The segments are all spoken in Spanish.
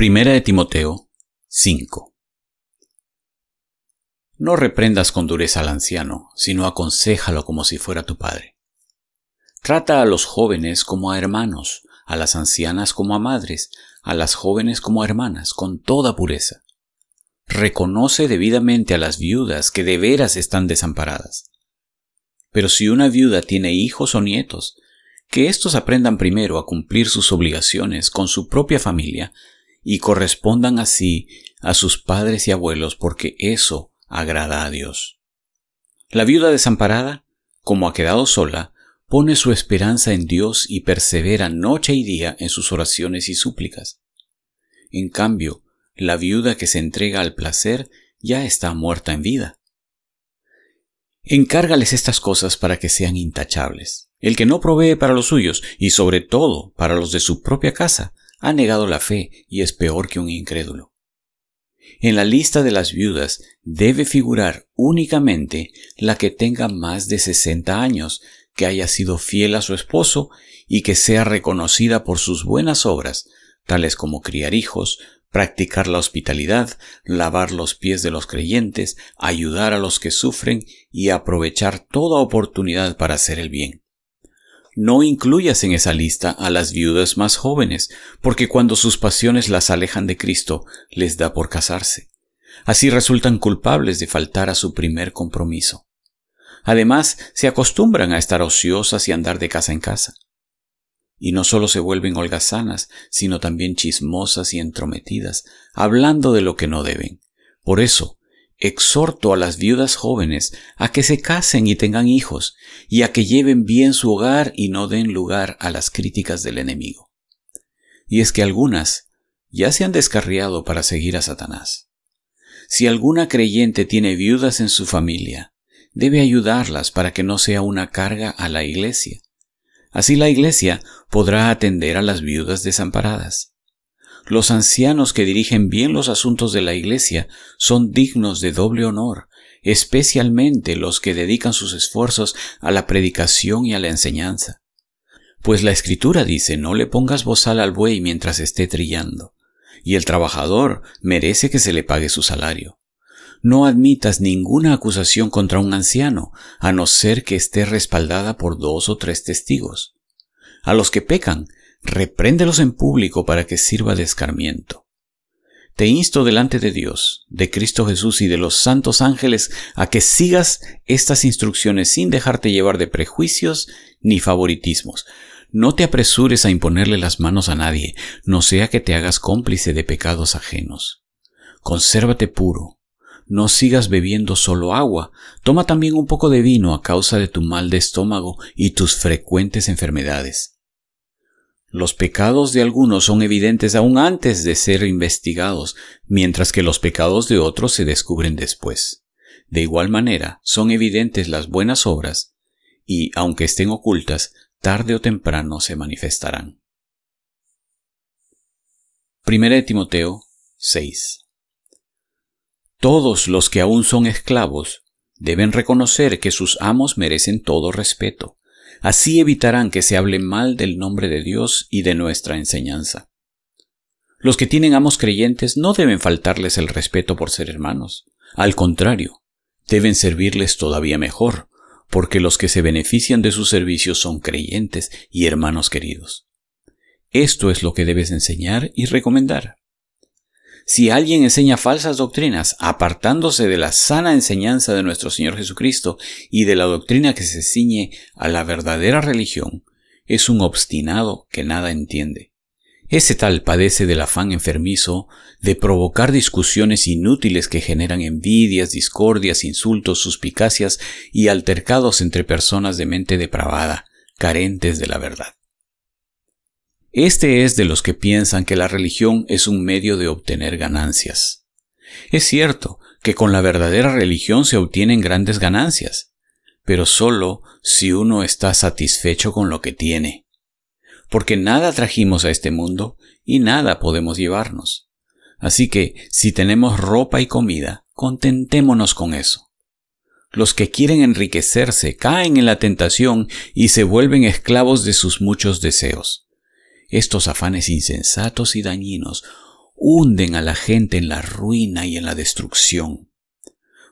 Primera de Timoteo 5 No reprendas con dureza al anciano, sino aconséjalo como si fuera tu padre. Trata a los jóvenes como a hermanos, a las ancianas como a madres, a las jóvenes como a hermanas, con toda pureza. Reconoce debidamente a las viudas que de veras están desamparadas. Pero si una viuda tiene hijos o nietos, que éstos aprendan primero a cumplir sus obligaciones con su propia familia y correspondan así a sus padres y abuelos porque eso agrada a Dios. La viuda desamparada, como ha quedado sola, pone su esperanza en Dios y persevera noche y día en sus oraciones y súplicas. En cambio, la viuda que se entrega al placer ya está muerta en vida. Encárgales estas cosas para que sean intachables. El que no provee para los suyos, y sobre todo para los de su propia casa, ha negado la fe y es peor que un incrédulo. En la lista de las viudas debe figurar únicamente la que tenga más de 60 años, que haya sido fiel a su esposo y que sea reconocida por sus buenas obras, tales como criar hijos, practicar la hospitalidad, lavar los pies de los creyentes, ayudar a los que sufren y aprovechar toda oportunidad para hacer el bien. No incluyas en esa lista a las viudas más jóvenes, porque cuando sus pasiones las alejan de Cristo, les da por casarse. Así resultan culpables de faltar a su primer compromiso. Además, se acostumbran a estar ociosas y andar de casa en casa. Y no solo se vuelven holgazanas, sino también chismosas y entrometidas, hablando de lo que no deben. Por eso, exhorto a las viudas jóvenes a que se casen y tengan hijos, y a que lleven bien su hogar y no den lugar a las críticas del enemigo. Y es que algunas ya se han descarriado para seguir a Satanás. Si alguna creyente tiene viudas en su familia, debe ayudarlas para que no sea una carga a la iglesia. Así la iglesia podrá atender a las viudas desamparadas. Los ancianos que dirigen bien los asuntos de la Iglesia son dignos de doble honor, especialmente los que dedican sus esfuerzos a la predicación y a la enseñanza. Pues la Escritura dice no le pongas bozal al buey mientras esté trillando, y el trabajador merece que se le pague su salario. No admitas ninguna acusación contra un anciano, a no ser que esté respaldada por dos o tres testigos. A los que pecan, repréndelos en público para que sirva de escarmiento. Te insto delante de Dios, de Cristo Jesús y de los santos ángeles a que sigas estas instrucciones sin dejarte llevar de prejuicios ni favoritismos. No te apresures a imponerle las manos a nadie, no sea que te hagas cómplice de pecados ajenos. Consérvate puro. No sigas bebiendo solo agua, toma también un poco de vino a causa de tu mal de estómago y tus frecuentes enfermedades. Los pecados de algunos son evidentes aún antes de ser investigados, mientras que los pecados de otros se descubren después. De igual manera, son evidentes las buenas obras, y, aunque estén ocultas, tarde o temprano se manifestarán. Primera de Timoteo 6 Todos los que aún son esclavos deben reconocer que sus amos merecen todo respeto Así evitarán que se hable mal del nombre de Dios y de nuestra enseñanza. Los que tienen amos creyentes no deben faltarles el respeto por ser hermanos. Al contrario, deben servirles todavía mejor, porque los que se benefician de sus servicios son creyentes y hermanos queridos. Esto es lo que debes enseñar y recomendar. Si alguien enseña falsas doctrinas, apartándose de la sana enseñanza de nuestro Señor Jesucristo y de la doctrina que se ciñe a la verdadera religión, es un obstinado que nada entiende. Ese tal padece del afán enfermizo de provocar discusiones inútiles que generan envidias, discordias, insultos, suspicacias y altercados entre personas de mente depravada, carentes de la verdad. Este es de los que piensan que la religión es un medio de obtener ganancias. Es cierto que con la verdadera religión se obtienen grandes ganancias, pero solo si uno está satisfecho con lo que tiene. Porque nada trajimos a este mundo y nada podemos llevarnos. Así que si tenemos ropa y comida, contentémonos con eso. Los que quieren enriquecerse caen en la tentación y se vuelven esclavos de sus muchos deseos estos afanes insensatos y dañinos hunden a la gente en la ruina y en la destrucción.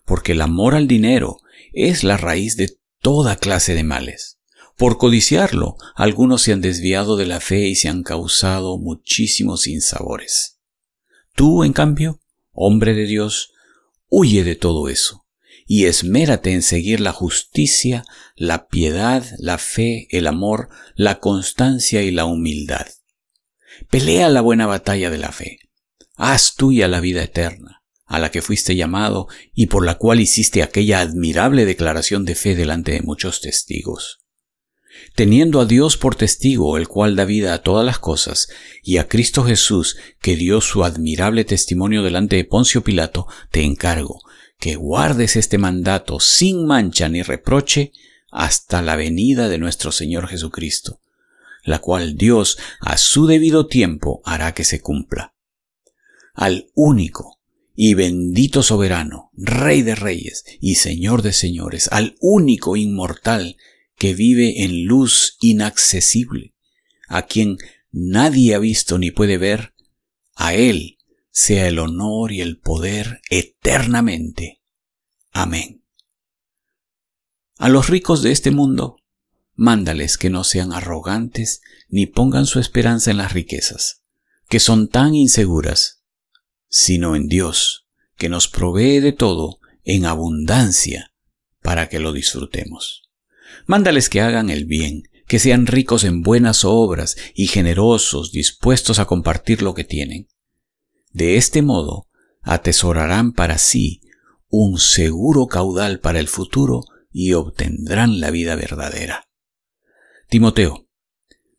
Porque el amor al dinero es la raíz de toda clase de males. Por codiciarlo, algunos se han desviado de la fe y se han causado muchísimos sinsabores. Tú, en cambio, hombre de Dios, huye de todo eso y esmérate en seguir la justicia, la piedad, la fe, el amor, la constancia y la humildad. Pelea la buena batalla de la fe. Haz tuya la vida eterna, a la que fuiste llamado y por la cual hiciste aquella admirable declaración de fe delante de muchos testigos. Teniendo a Dios por testigo, el cual da vida a todas las cosas, y a Cristo Jesús, que dio su admirable testimonio delante de Poncio Pilato, te encargo que guardes este mandato sin mancha ni reproche hasta la venida de nuestro Señor Jesucristo, la cual Dios a su debido tiempo hará que se cumpla. Al único y bendito soberano, Rey de reyes y Señor de señores, al único inmortal que vive en luz inaccesible, a quien nadie ha visto ni puede ver, a Él sea el honor y el poder eternamente. Amén. A los ricos de este mundo, mándales que no sean arrogantes ni pongan su esperanza en las riquezas, que son tan inseguras, sino en Dios, que nos provee de todo en abundancia para que lo disfrutemos. Mándales que hagan el bien, que sean ricos en buenas obras y generosos, dispuestos a compartir lo que tienen de este modo, atesorarán para sí un seguro caudal para el futuro y obtendrán la vida verdadera. Timoteo,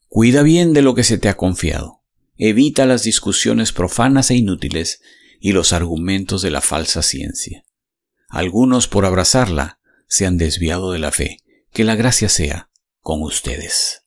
cuida bien de lo que se te ha confiado. Evita las discusiones profanas e inútiles y los argumentos de la falsa ciencia. Algunos por abrazarla se han desviado de la fe. Que la gracia sea con ustedes.